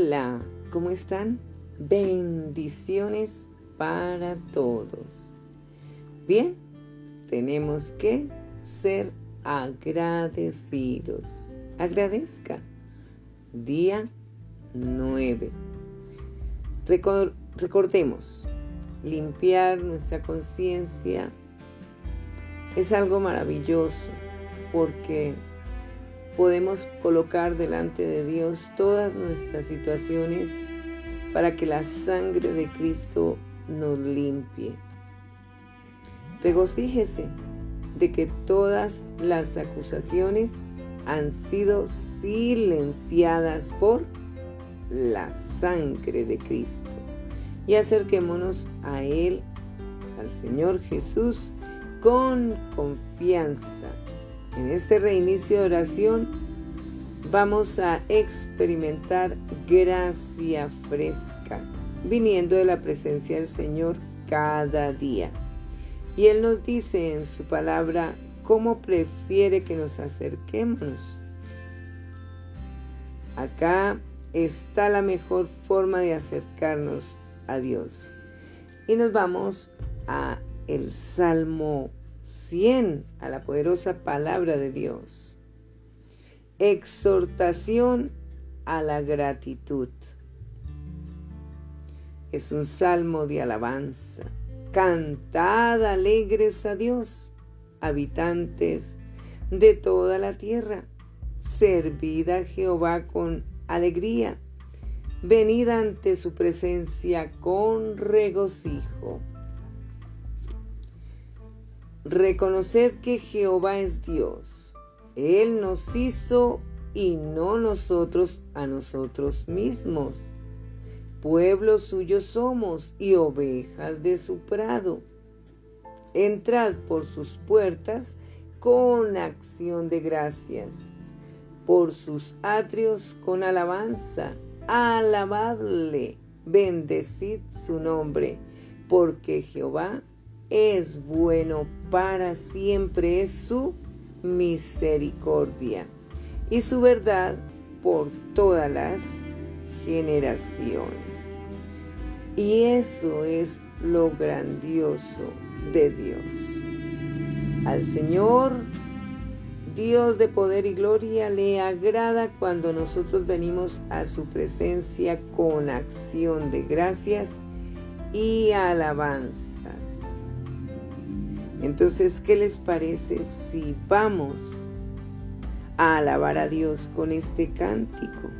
Hola, ¿cómo están? Bendiciones para todos. Bien, tenemos que ser agradecidos. Agradezca. Día 9. recordemos, limpiar nuestra conciencia es algo maravilloso porque podemos colocar delante de Dios todas nuestras situaciones para que la sangre de Cristo nos limpie. Regocíjese de que todas las acusaciones han sido silenciadas por la sangre de Cristo. Y acerquémonos a Él, al Señor Jesús, con confianza en este reinicio de oración vamos a experimentar gracia fresca, viniendo de la presencia del Señor cada día. Y Él nos dice en su palabra cómo prefiere que nos acerquemos. Acá está la mejor forma de acercarnos a Dios. Y nos vamos a el Salmo 100 a la poderosa palabra de Dios. Exhortación a la gratitud. Es un salmo de alabanza. Cantad alegres a Dios, habitantes de toda la tierra. Servid a Jehová con alegría. Venid ante su presencia con regocijo. Reconoced que Jehová es Dios. Él nos hizo y no nosotros a nosotros mismos. Pueblo suyo somos y ovejas de su prado. Entrad por sus puertas con acción de gracias, por sus atrios con alabanza. Alabadle, bendecid su nombre, porque Jehová es bueno para siempre, su misericordia y su verdad por todas las generaciones. Y eso es lo grandioso de Dios. Al Señor, Dios de poder y gloria, le agrada cuando nosotros venimos a su presencia con acción de gracias y alabanzas. Entonces, ¿qué les parece si vamos a alabar a Dios con este cántico?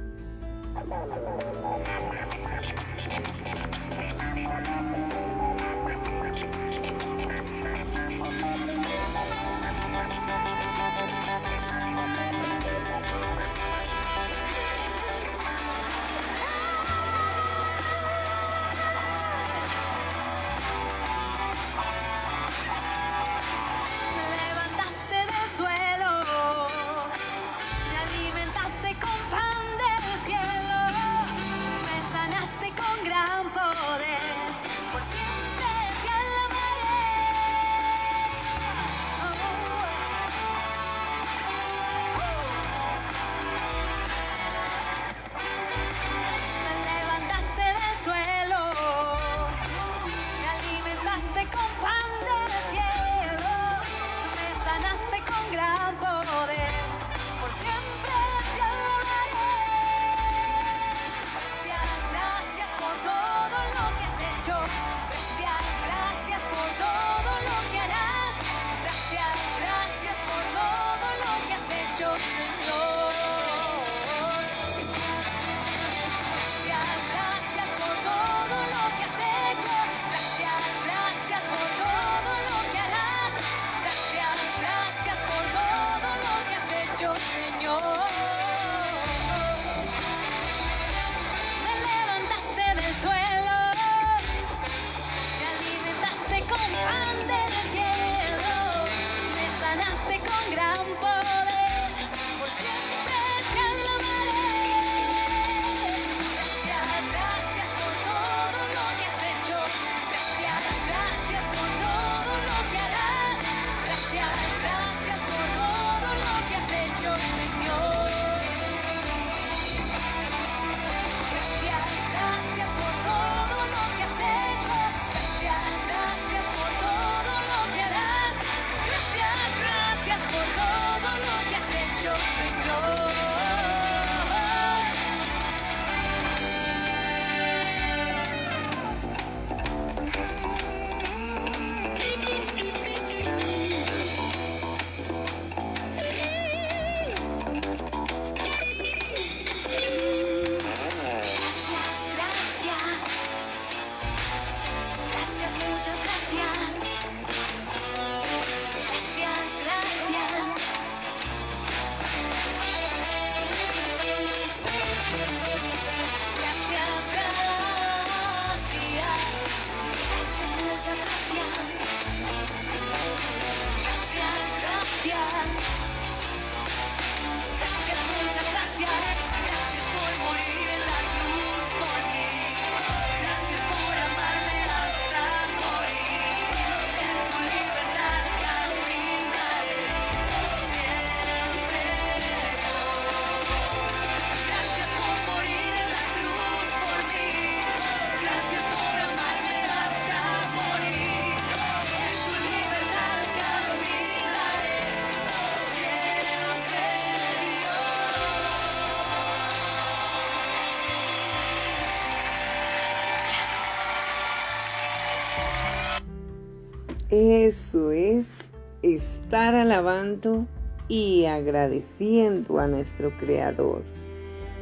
Eso es estar alabando y agradeciendo a nuestro Creador.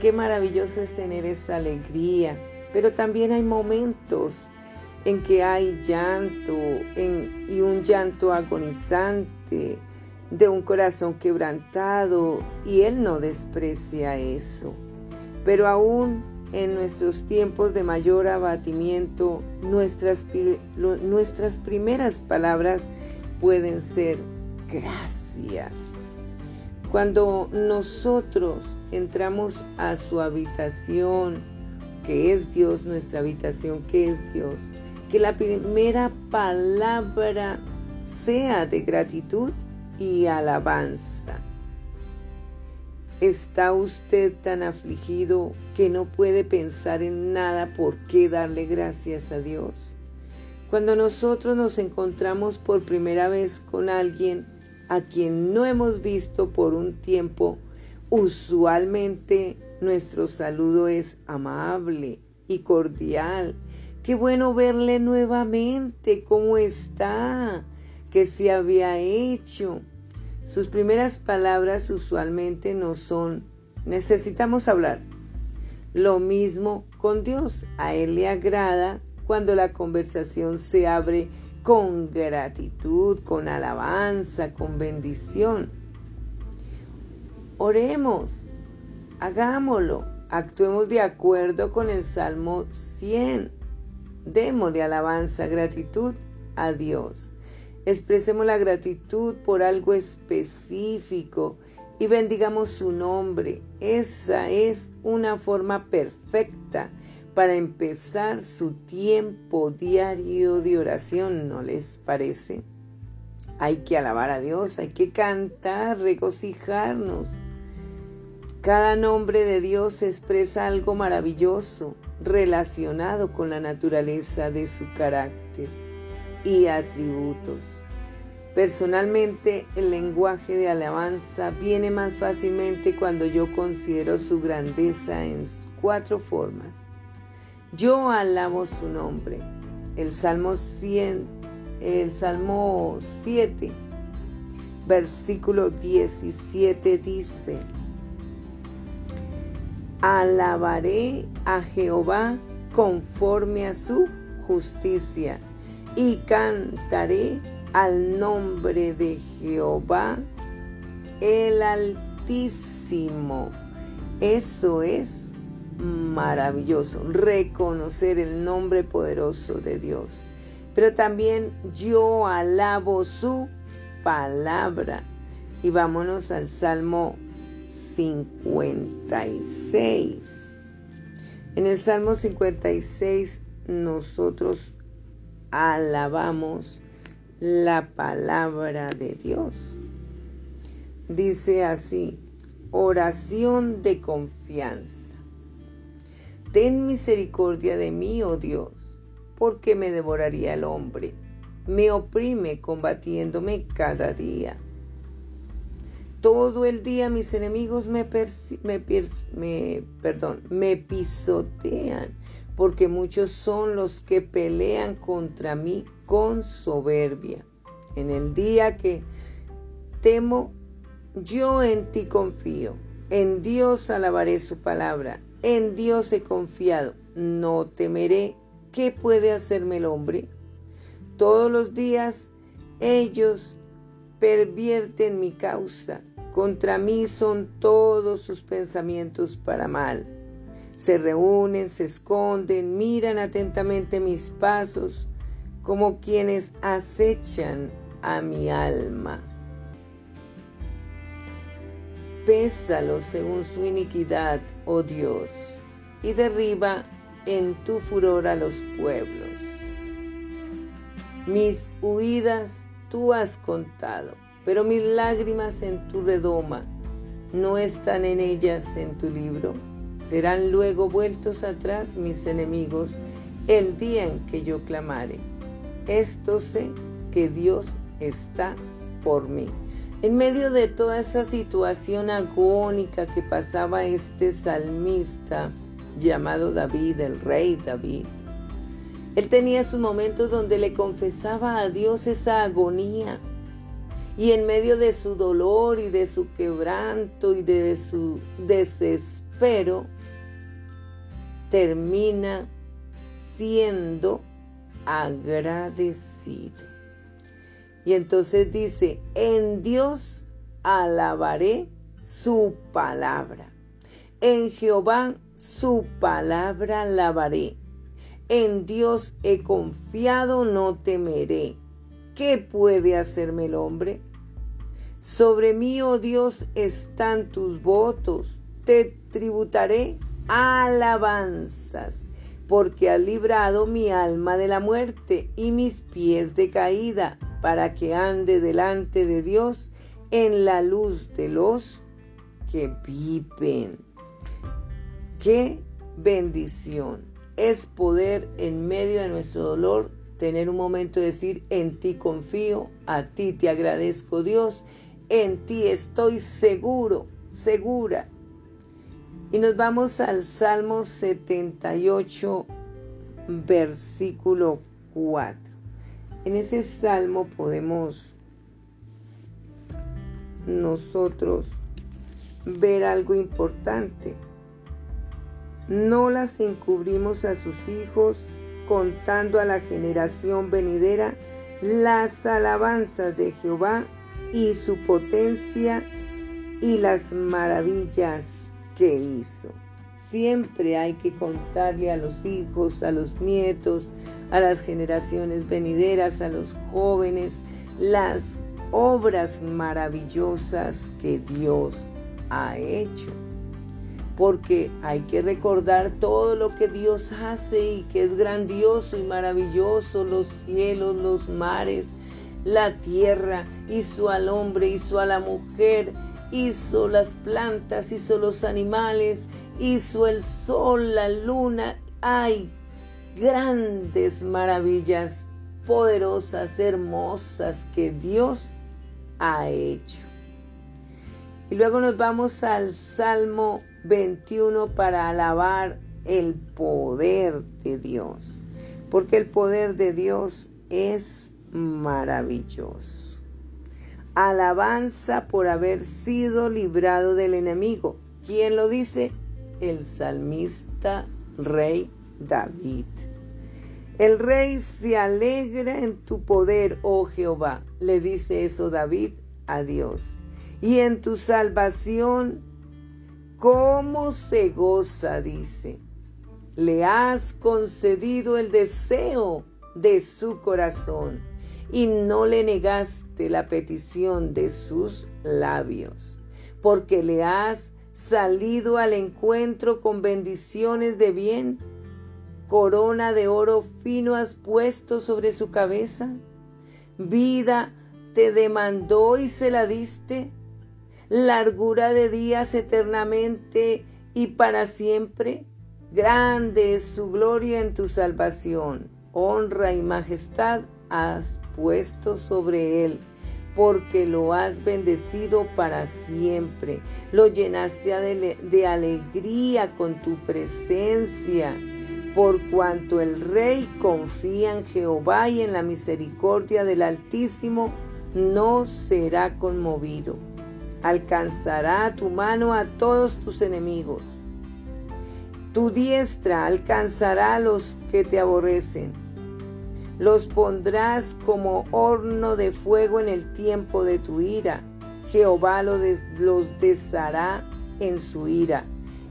Qué maravilloso es tener esa alegría, pero también hay momentos en que hay llanto y un llanto agonizante de un corazón quebrantado y Él no desprecia eso. Pero aún en nuestros tiempos de mayor abatimiento, nuestras, nuestras primeras palabras pueden ser gracias. Cuando nosotros entramos a su habitación, que es Dios, nuestra habitación, que es Dios, que la primera palabra sea de gratitud y alabanza. ¿Está usted tan afligido que no puede pensar en nada por qué darle gracias a Dios? Cuando nosotros nos encontramos por primera vez con alguien a quien no hemos visto por un tiempo, usualmente nuestro saludo es amable y cordial. Qué bueno verle nuevamente, ¿cómo está? ¿Qué se había hecho? Sus primeras palabras usualmente no son necesitamos hablar. Lo mismo con Dios. A Él le agrada cuando la conversación se abre con gratitud, con alabanza, con bendición. Oremos, hagámoslo, actuemos de acuerdo con el Salmo 100. Démosle alabanza, gratitud a Dios. Expresemos la gratitud por algo específico y bendigamos su nombre. Esa es una forma perfecta para empezar su tiempo diario de oración, ¿no les parece? Hay que alabar a Dios, hay que cantar, regocijarnos. Cada nombre de Dios expresa algo maravilloso relacionado con la naturaleza de su carácter y atributos. Personalmente, el lenguaje de alabanza viene más fácilmente cuando yo considero su grandeza en cuatro formas. Yo alabo su nombre. El Salmo 100, el Salmo 7, versículo 17 dice: Alabaré a Jehová conforme a su justicia y cantaré al nombre de Jehová el Altísimo. Eso es maravilloso, reconocer el nombre poderoso de Dios. Pero también yo alabo su palabra. Y vámonos al Salmo 56. En el Salmo 56 nosotros alabamos la palabra de Dios. Dice así, oración de confianza. Ten misericordia de mí, oh Dios, porque me devoraría el hombre. Me oprime combatiéndome cada día. Todo el día mis enemigos me, me, me, perdón, me pisotean, porque muchos son los que pelean contra mí con soberbia. En el día que temo, yo en ti confío. En Dios alabaré su palabra. En Dios he confiado. No temeré. ¿Qué puede hacerme el hombre? Todos los días ellos pervierten mi causa. Contra mí son todos sus pensamientos para mal. Se reúnen, se esconden, miran atentamente mis pasos, como quienes acechan a mi alma. Pésalo según su iniquidad, oh Dios, y derriba en tu furor a los pueblos. Mis huidas tú has contado, pero mis lágrimas en tu redoma no están en ellas en tu libro. Serán luego vueltos atrás mis enemigos el día en que yo clamare. Esto sé que Dios está por mí. En medio de toda esa situación agónica que pasaba este salmista llamado David, el rey David, él tenía sus momentos donde le confesaba a Dios esa agonía. Y en medio de su dolor y de su quebranto y de su desespero, termina siendo agradecido. Y entonces dice, en Dios alabaré su palabra. En Jehová su palabra alabaré. En Dios he confiado, no temeré. ¿Qué puede hacerme el hombre? Sobre mí, oh Dios, están tus votos. Te tributaré alabanzas, porque has librado mi alma de la muerte y mis pies de caída, para que ande delante de Dios en la luz de los que viven. ¡Qué bendición! es poder en medio de nuestro dolor tener un momento de decir, en ti confío, a ti te agradezco Dios, en ti estoy seguro, segura. Y nos vamos al Salmo 78, versículo 4. En ese salmo podemos nosotros ver algo importante. No las encubrimos a sus hijos, contando a la generación venidera las alabanzas de Jehová y su potencia y las maravillas que hizo. Siempre hay que contarle a los hijos, a los nietos, a las generaciones venideras, a los jóvenes, las obras maravillosas que Dios ha hecho porque hay que recordar todo lo que Dios hace y que es grandioso y maravilloso, los cielos, los mares, la tierra, hizo al hombre, hizo a la mujer, hizo las plantas, hizo los animales, hizo el sol, la luna. Hay grandes maravillas poderosas, hermosas que Dios ha hecho. Y luego nos vamos al Salmo 21 para alabar el poder de Dios, porque el poder de Dios es maravilloso. Alabanza por haber sido librado del enemigo. ¿Quién lo dice? El salmista rey David. El rey se alegra en tu poder, oh Jehová. Le dice eso David a Dios. Y en tu salvación cómo se goza, dice. Le has concedido el deseo de su corazón y no le negaste la petición de sus labios, porque le has salido al encuentro con bendiciones de bien. Corona de oro fino has puesto sobre su cabeza. Vida te demandó y se la diste largura de días eternamente y para siempre. Grande es su gloria en tu salvación. Honra y majestad has puesto sobre él. porque lo has bendecido para siempre. Lo llenaste de, alegría con tu presencia. Por cuanto el rey confía en Jehová y en la misericordia del Altísimo, no será conmovido. Alcanzará tu mano a todos tus enemigos. Tu diestra alcanzará a los que te aborrecen los pondrás como horno de fuego en el tiempo de tu ira. Jehová los, deshará en su ira,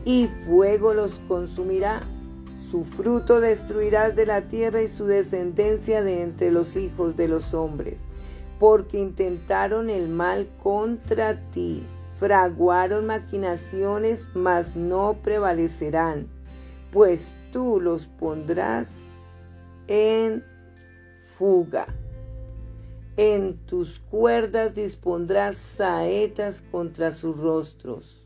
y fuego los consumirá. Su fruto destruirás de la tierra y su descendencia de entre los hijos de los hombres, porque intentaron el mal contra ti, fraguaron maquinaciones, mas no prevalecerán, pues tú los pondrás en fuga. En tus cuerdas dispondrás saetas contra sus rostros.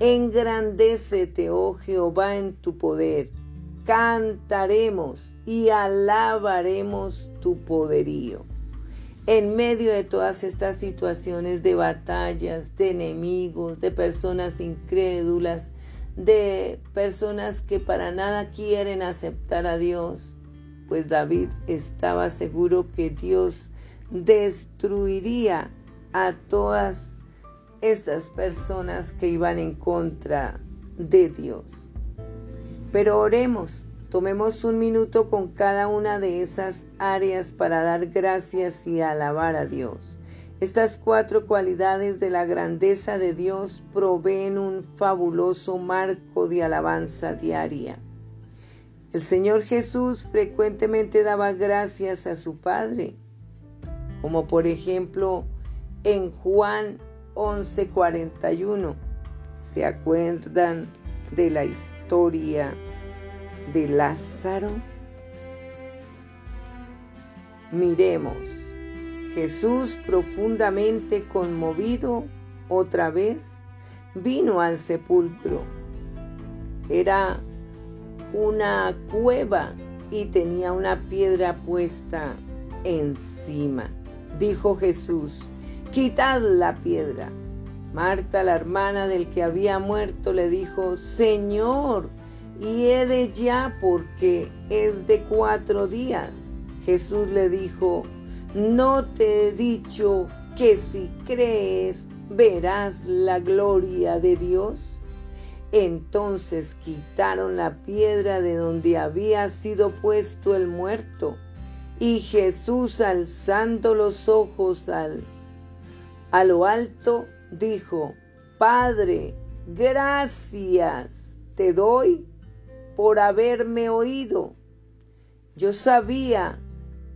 Engrandécete, oh Jehová, en tu poder. Cantaremos y alabaremos tu poderío. En medio de todas estas situaciones de batallas, de enemigos, de personas incrédulas, de personas que para nada quieren aceptar a Dios, pues David estaba seguro que Dios destruiría a todas estas personas que iban en contra de Dios. Pero oremos, tomemos un minuto con cada una de esas áreas para dar gracias y alabar a Dios. Estas cuatro cualidades de la grandeza de Dios proveen un fabuloso marco de alabanza diaria. El Señor Jesús frecuentemente daba gracias a su Padre, como por ejemplo en Juan 11:41. ¿Se acuerdan de la historia de Lázaro? Miremos, Jesús profundamente conmovido otra vez vino al sepulcro. Era una cueva y tenía una piedra puesta encima. Dijo Jesús, quitad la piedra. Marta, la hermana del que había muerto, le dijo, Señor, y he de ya porque es de cuatro días. Jesús le dijo, no te he dicho que si crees verás la gloria de Dios. Entonces quitaron la piedra de donde había sido puesto el muerto. Y Jesús, alzando los ojos al, a lo alto, dijo, Padre, gracias te doy por haberme oído. Yo sabía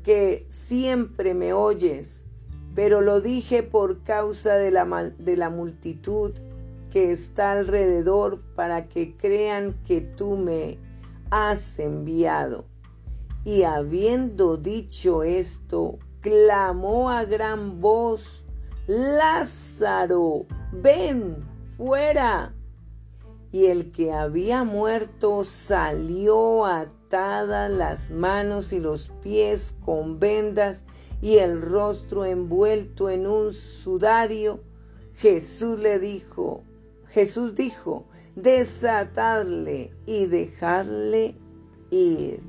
que siempre me oyes, pero lo dije por causa de la, de la multitud que está alrededor para que crean que tú me has enviado. Y habiendo dicho esto, clamó a gran voz, Lázaro, ven fuera. Y el que había muerto salió atadas las manos y los pies con vendas y el rostro envuelto en un sudario. Jesús le dijo, Jesús dijo, desatadle y dejarle ir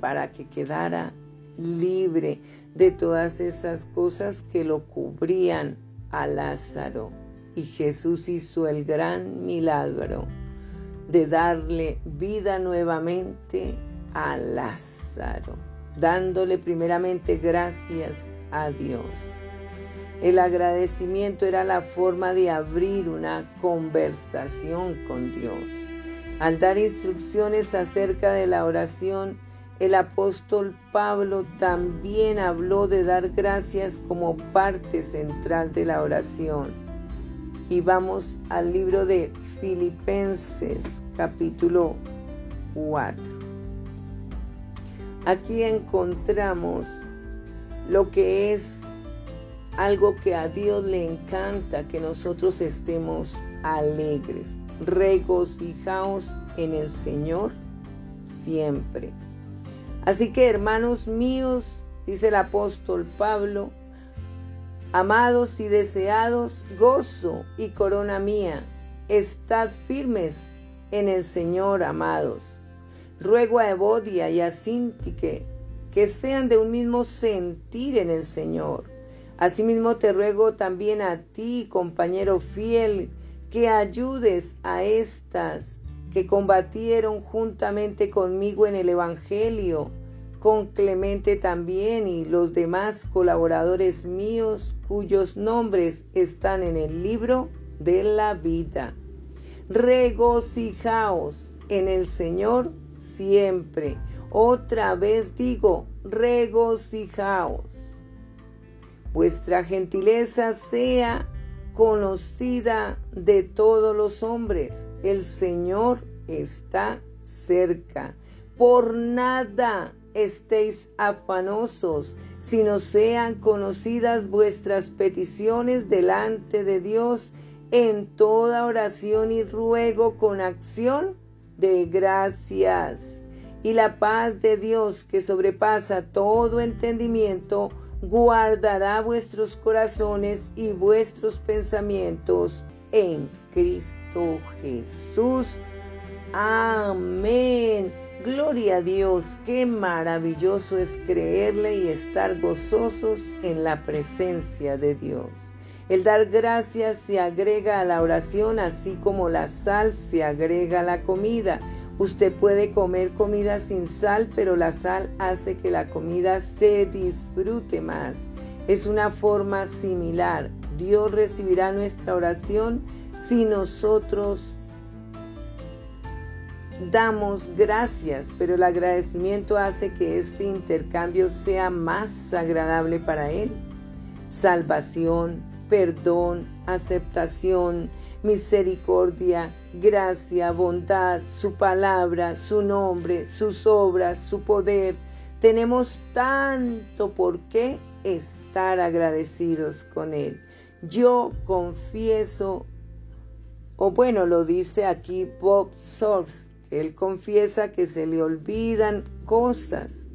para que quedara libre de todas esas cosas que lo cubrían a Lázaro. Y Jesús hizo el gran milagro de darle vida nuevamente a Lázaro, dándole primeramente gracias a Dios. El agradecimiento era la forma de abrir una conversación con Dios. Al dar instrucciones acerca de la oración, el apóstol Pablo también habló de dar gracias como parte central de la oración. Y vamos al libro de Filipenses capítulo 4. Aquí encontramos lo que es algo que a Dios le encanta que nosotros estemos alegres, regocijaos en el Señor siempre. Así que hermanos míos, dice el apóstol Pablo, Amados y deseados, gozo y corona mía, estad firmes en el Señor, amados. Ruego a Evodia y a Sintique que sean de un mismo sentir en el Señor. Asimismo te ruego también a ti, compañero fiel, que ayudes a estas que combatieron juntamente conmigo en el Evangelio, con Clemente también y los demás colaboradores míos cuyos nombres están en el libro de la vida. Regocijaos en el Señor siempre. Otra vez digo, regocijaos. Vuestra gentileza sea conocida de todos los hombres. El Señor está cerca. Por nada estéis afanosos, sino sean conocidas vuestras peticiones delante de Dios en toda oración y ruego con acción de gracias. Y la paz de Dios que sobrepasa todo entendimiento, guardará vuestros corazones y vuestros pensamientos en Cristo Jesús. Amén. Gloria a Dios, qué maravilloso es creerle y estar gozosos en la presencia de Dios. El dar gracias se agrega a la oración, así como la sal se agrega a la comida. Usted puede comer comida sin sal, pero la sal hace que la comida se disfrute más. Es una forma similar. Dios recibirá nuestra oración si nosotros damos gracias, pero el agradecimiento hace que este intercambio sea más agradable para Él. Salvación, perdón, aceptación, misericordia, gracia, bondad, su palabra, su nombre, sus obras, su poder. Tenemos tanto por qué estar agradecidos con Él. Yo confieso, o bueno, lo dice aquí Bob Sorbs, él confiesa que se le olvidan cosas,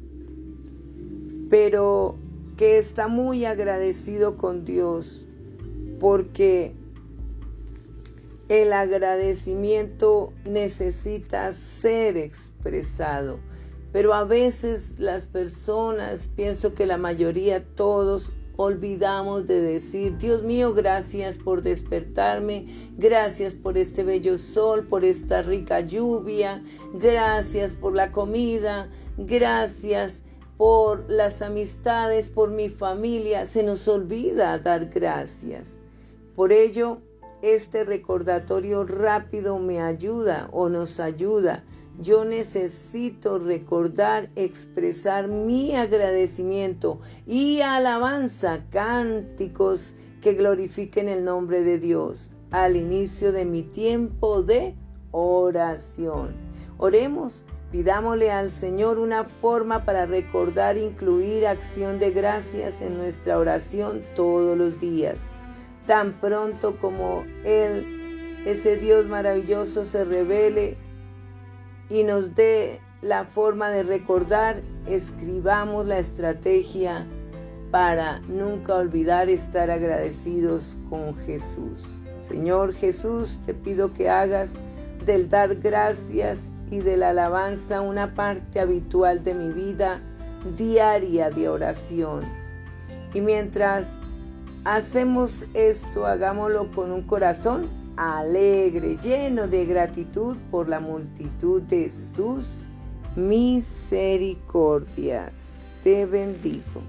pero que está muy agradecido con Dios porque el agradecimiento necesita ser expresado. Pero a veces las personas, pienso que la mayoría, todos, olvidamos de decir, Dios mío, gracias por despertarme, gracias por este bello sol, por esta rica lluvia, gracias por la comida, gracias por las amistades, por mi familia. Se nos olvida dar gracias. Por ello, este recordatorio rápido me ayuda o nos ayuda. Yo necesito recordar, expresar mi agradecimiento y alabanza, cánticos que glorifiquen el nombre de Dios al inicio de mi tiempo de oración. Oremos, pidámosle al Señor una forma para recordar, incluir acción de gracias en nuestra oración todos los días tan pronto como Él, ese Dios maravilloso, se revele y nos dé la forma de recordar, escribamos la estrategia para nunca olvidar estar agradecidos con Jesús. Señor Jesús, te pido que hagas del dar gracias y de la alabanza una parte habitual de mi vida diaria de oración. Y mientras hacemos esto, hagámoslo con un corazón alegre, lleno de gratitud por la multitud de sus misericordias. Te bendigo.